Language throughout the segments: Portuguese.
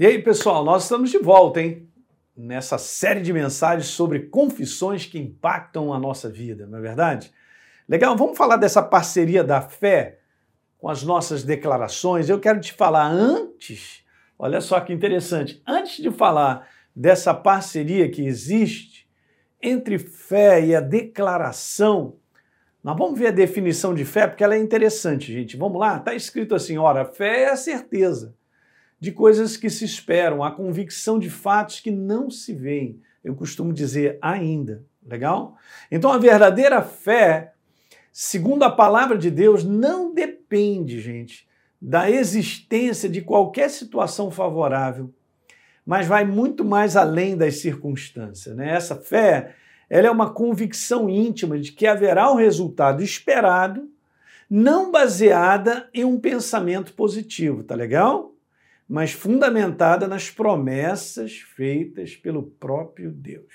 E aí, pessoal, nós estamos de volta, hein? Nessa série de mensagens sobre confissões que impactam a nossa vida, não é verdade? Legal, vamos falar dessa parceria da fé com as nossas declarações. Eu quero te falar antes, olha só que interessante, antes de falar dessa parceria que existe entre fé e a declaração, nós vamos ver a definição de fé, porque ela é interessante, gente. Vamos lá? Está escrito assim: ora, fé é a certeza de coisas que se esperam, a convicção de fatos que não se veem. Eu costumo dizer ainda. Legal? Então a verdadeira fé, segundo a palavra de Deus, não depende, gente, da existência de qualquer situação favorável, mas vai muito mais além das circunstâncias. Né? Essa fé ela é uma convicção íntima de que haverá um resultado esperado, não baseada em um pensamento positivo, tá legal? Mas fundamentada nas promessas feitas pelo próprio Deus.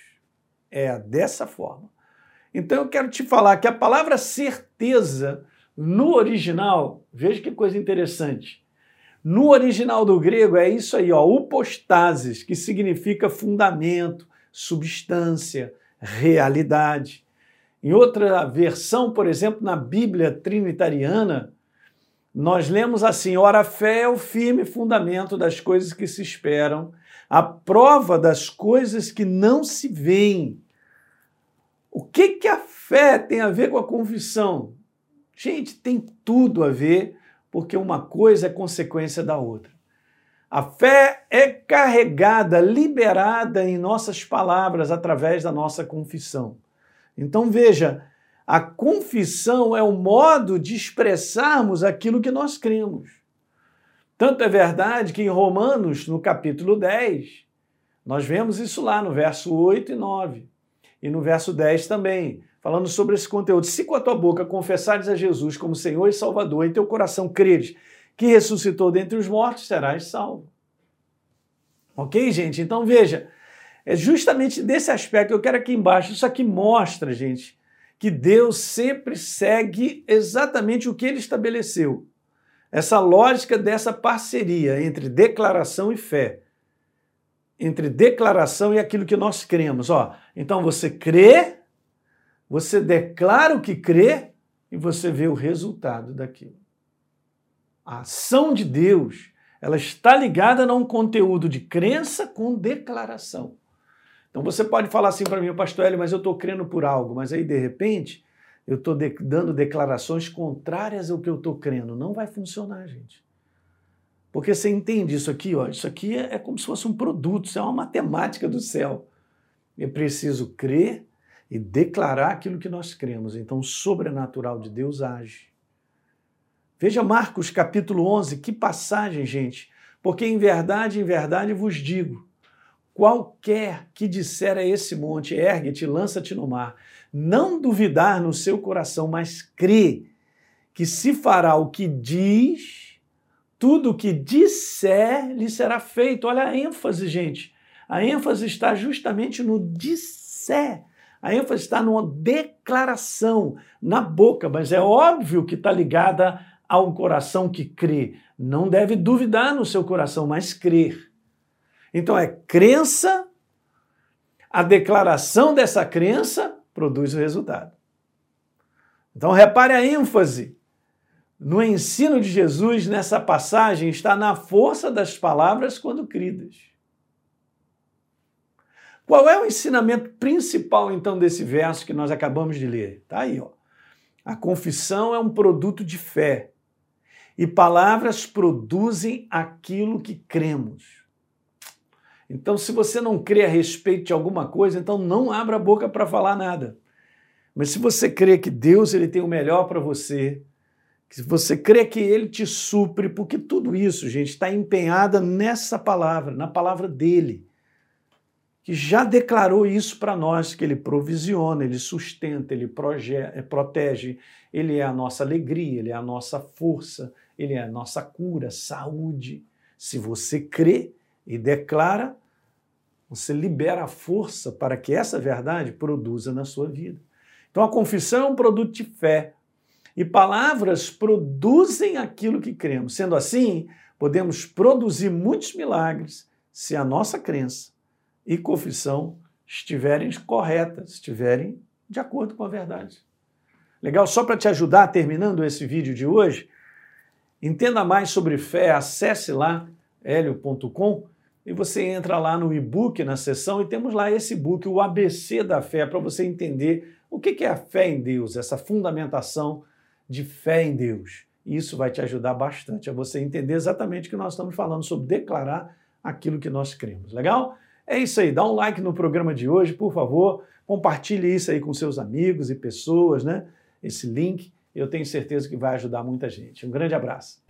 É dessa forma. Então eu quero te falar que a palavra certeza no original, veja que coisa interessante. No original do grego é isso aí, ó, upostasis, que significa fundamento, substância, realidade. Em outra versão, por exemplo, na Bíblia trinitariana, nós lemos assim: ora, a fé é o firme fundamento das coisas que se esperam, a prova das coisas que não se veem. O que, que a fé tem a ver com a confissão? Gente, tem tudo a ver, porque uma coisa é consequência da outra. A fé é carregada, liberada em nossas palavras através da nossa confissão. Então veja, a confissão é o modo de expressarmos aquilo que nós cremos. Tanto é verdade que em Romanos, no capítulo 10, nós vemos isso lá no verso 8 e 9. E no verso 10 também, falando sobre esse conteúdo. Se com a tua boca confessares a Jesus como Senhor e Salvador, e teu coração creres que ressuscitou dentre os mortos, serás salvo. Ok, gente? Então veja, é justamente desse aspecto que eu quero aqui embaixo. Isso aqui mostra, gente, que Deus sempre segue exatamente o que ele estabeleceu. Essa lógica dessa parceria entre declaração e fé. Entre declaração e aquilo que nós cremos. Ó, então você crê, você declara o que crê e você vê o resultado daquilo. A ação de Deus, ela está ligada a um conteúdo de crença com declaração. Então você pode falar assim para mim, pastor Hélio, mas eu estou crendo por algo, mas aí de repente eu estou de dando declarações contrárias ao que eu estou crendo. Não vai funcionar, gente. Porque você entende isso aqui, ó, isso aqui é, é como se fosse um produto, isso é uma matemática do céu. É preciso crer e declarar aquilo que nós cremos. Então o sobrenatural de Deus age. Veja Marcos capítulo 11, que passagem, gente. Porque em verdade, em verdade vos digo, Qualquer que disser a esse monte, ergue-te, lança-te no mar, não duvidar no seu coração, mas crê que se fará o que diz, tudo o que disser lhe será feito. Olha a ênfase, gente. A ênfase está justamente no disser. A ênfase está numa declaração na boca, mas é óbvio que está ligada a um coração que crê. Não deve duvidar no seu coração, mas crer. Então é crença, a declaração dessa crença produz o resultado. Então repare a ênfase no ensino de Jesus nessa passagem está na força das palavras quando cridas. Qual é o ensinamento principal então desse verso que nós acabamos de ler? Tá aí, ó. A confissão é um produto de fé. E palavras produzem aquilo que cremos. Então, se você não crê a respeito de alguma coisa, então não abra a boca para falar nada. Mas se você crê que Deus ele tem o melhor para você, se você crê que Ele te supre, porque tudo isso, gente, está empenhada nessa palavra, na palavra dele, que já declarou isso para nós, que Ele provisiona, Ele sustenta, Ele eh, protege, Ele é a nossa alegria, Ele é a nossa força, Ele é a nossa cura, saúde. Se você crê, e declara, você libera a força para que essa verdade produza na sua vida. Então a confissão é um produto de fé. E palavras produzem aquilo que cremos. Sendo assim, podemos produzir muitos milagres se a nossa crença e confissão estiverem corretas, estiverem de acordo com a verdade. Legal? Só para te ajudar, terminando esse vídeo de hoje, entenda mais sobre fé, acesse lá helio.com e você entra lá no e-book na seção e temos lá esse book, o ABC da fé, para você entender o que é a fé em Deus, essa fundamentação de fé em Deus. Isso vai te ajudar bastante a você entender exatamente o que nós estamos falando sobre declarar aquilo que nós cremos. Legal? É isso aí. Dá um like no programa de hoje, por favor. Compartilhe isso aí com seus amigos e pessoas, né? Esse link. Eu tenho certeza que vai ajudar muita gente. Um grande abraço.